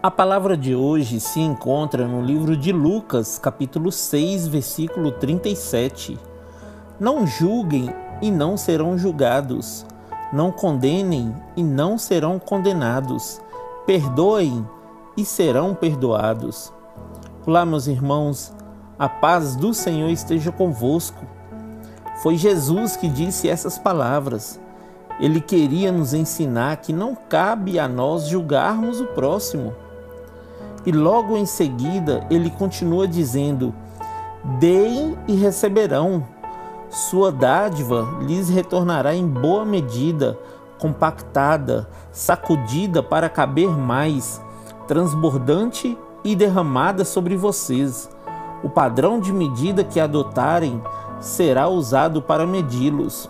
A palavra de hoje se encontra no livro de Lucas, capítulo 6, versículo 37. Não julguem e não serão julgados. Não condenem e não serão condenados. Perdoem e serão perdoados. Olá, meus irmãos, a paz do Senhor esteja convosco. Foi Jesus que disse essas palavras. Ele queria nos ensinar que não cabe a nós julgarmos o próximo. E logo em seguida ele continua dizendo: Deem e receberão. Sua dádiva lhes retornará em boa medida, compactada, sacudida para caber mais, transbordante e derramada sobre vocês. O padrão de medida que adotarem será usado para medi-los.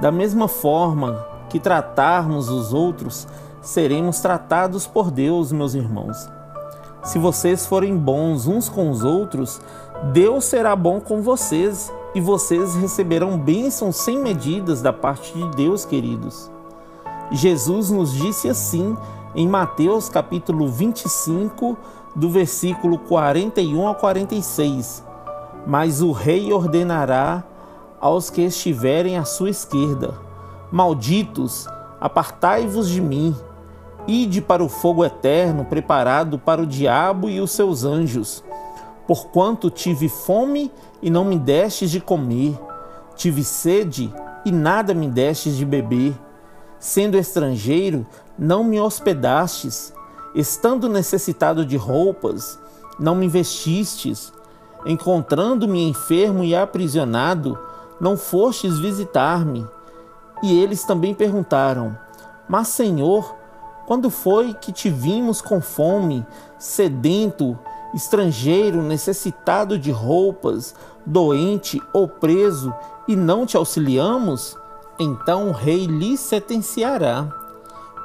Da mesma forma que tratarmos os outros, seremos tratados por Deus, meus irmãos. Se vocês forem bons uns com os outros, Deus será bom com vocês e vocês receberão bênçãos sem medidas da parte de Deus, queridos. Jesus nos disse assim em Mateus capítulo 25, do versículo 41 ao 46: Mas o rei ordenará aos que estiverem à sua esquerda: Malditos, apartai-vos de mim, ide para o fogo eterno preparado para o diabo e os seus anjos. Porquanto tive fome e não me destes de comer, tive sede e nada me destes de beber, sendo estrangeiro, não me hospedastes, estando necessitado de roupas, não me vestistes, encontrando-me enfermo e aprisionado, não fostes visitar-me? E eles também perguntaram: Mas, Senhor, quando foi que te vimos com fome, sedento, estrangeiro, necessitado de roupas, doente ou preso, e não te auxiliamos? Então o rei lhe sentenciará.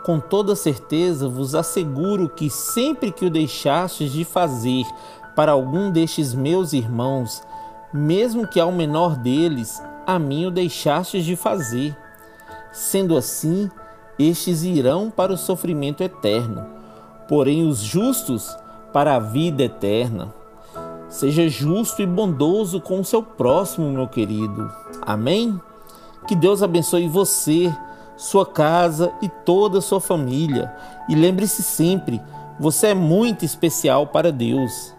Com toda certeza vos asseguro que sempre que o deixastes de fazer para algum destes meus irmãos, mesmo que ao menor deles, a mim o deixastes de fazer. Sendo assim, estes irão para o sofrimento eterno, porém os justos para a vida eterna. Seja justo e bondoso com o seu próximo, meu querido. Amém? Que Deus abençoe você, sua casa e toda a sua família. E lembre-se sempre, você é muito especial para Deus.